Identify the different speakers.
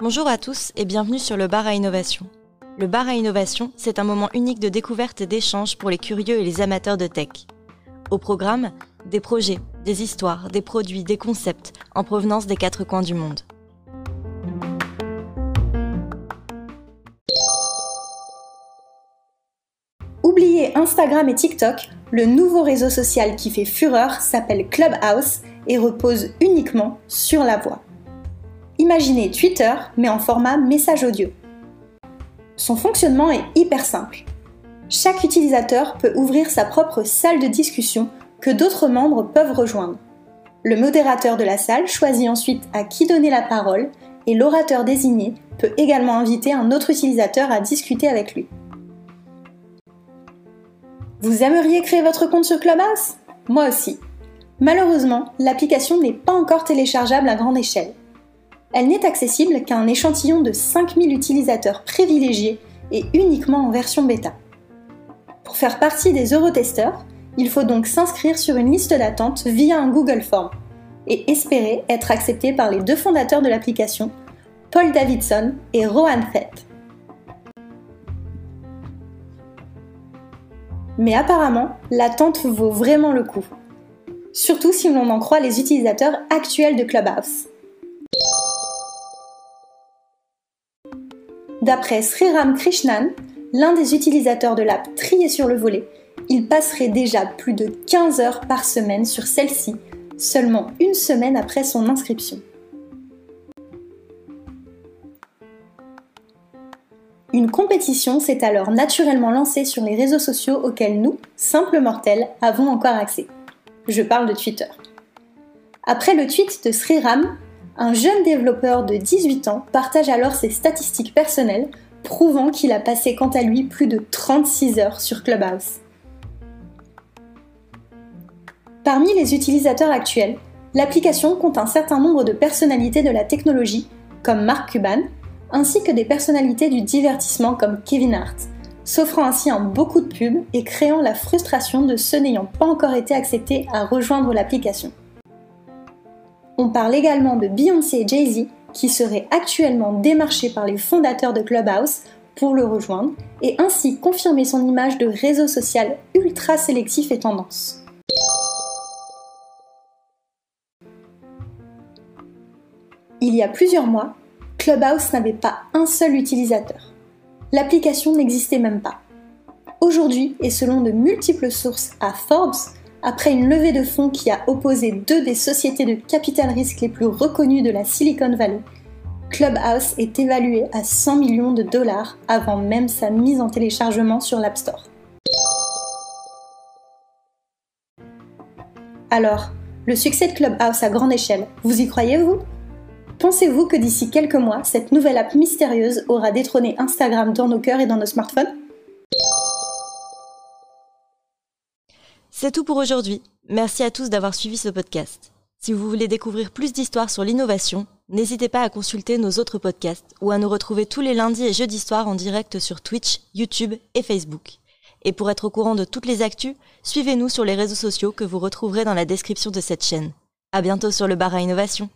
Speaker 1: Bonjour à tous et bienvenue sur le bar à innovation. Le bar à innovation, c'est un moment unique de découverte et d'échange pour les curieux et les amateurs de tech. Au programme, des projets, des histoires, des produits, des concepts en provenance des quatre coins du monde.
Speaker 2: Oubliez Instagram et TikTok, le nouveau réseau social qui fait fureur s'appelle Clubhouse et repose uniquement sur la voix. Imaginez Twitter, mais en format message audio. Son fonctionnement est hyper simple. Chaque utilisateur peut ouvrir sa propre salle de discussion que d'autres membres peuvent rejoindre. Le modérateur de la salle choisit ensuite à qui donner la parole et l'orateur désigné peut également inviter un autre utilisateur à discuter avec lui. Vous aimeriez créer votre compte sur Clubhouse? Moi aussi. Malheureusement, l'application n'est pas encore téléchargeable à grande échelle elle n'est accessible qu'à un échantillon de 5000 utilisateurs privilégiés et uniquement en version bêta. Pour faire partie des eurotesteurs, il faut donc s'inscrire sur une liste d'attente via un Google Form et espérer être accepté par les deux fondateurs de l'application, Paul Davidson et Rohan Fett. Mais apparemment, l'attente vaut vraiment le coup. Surtout si l'on en croit les utilisateurs actuels de Clubhouse. D'après Sriram Krishnan, l'un des utilisateurs de l'app trié sur le volet, il passerait déjà plus de 15 heures par semaine sur celle-ci, seulement une semaine après son inscription. Une compétition s'est alors naturellement lancée sur les réseaux sociaux auxquels nous, simples mortels, avons encore accès. Je parle de Twitter. Après le tweet de Sriram, un jeune développeur de 18 ans partage alors ses statistiques personnelles, prouvant qu'il a passé quant à lui plus de 36 heures sur Clubhouse. Parmi les utilisateurs actuels, l'application compte un certain nombre de personnalités de la technologie, comme Mark Cuban, ainsi que des personnalités du divertissement comme Kevin Hart, s'offrant ainsi en beaucoup de pubs et créant la frustration de ceux n'ayant pas encore été acceptés à rejoindre l'application. On parle également de Beyoncé et Jay-Z qui seraient actuellement démarchés par les fondateurs de Clubhouse pour le rejoindre et ainsi confirmer son image de réseau social ultra sélectif et tendance. Il y a plusieurs mois, Clubhouse n'avait pas un seul utilisateur. L'application n'existait même pas. Aujourd'hui, et selon de multiples sources à Forbes, après une levée de fonds qui a opposé deux des sociétés de capital risque les plus reconnues de la Silicon Valley, Clubhouse est évalué à 100 millions de dollars avant même sa mise en téléchargement sur l'App Store. Alors, le succès de Clubhouse à grande échelle, vous y croyez-vous Pensez-vous que d'ici quelques mois, cette nouvelle app mystérieuse aura détrôné Instagram dans nos cœurs et dans nos smartphones?
Speaker 1: C'est tout pour aujourd'hui. Merci à tous d'avoir suivi ce podcast. Si vous voulez découvrir plus d'histoires sur l'innovation, n'hésitez pas à consulter nos autres podcasts ou à nous retrouver tous les lundis et jeudis soirs en direct sur Twitch, YouTube et Facebook. Et pour être au courant de toutes les actus, suivez-nous sur les réseaux sociaux que vous retrouverez dans la description de cette chaîne. À bientôt sur le bar à innovation.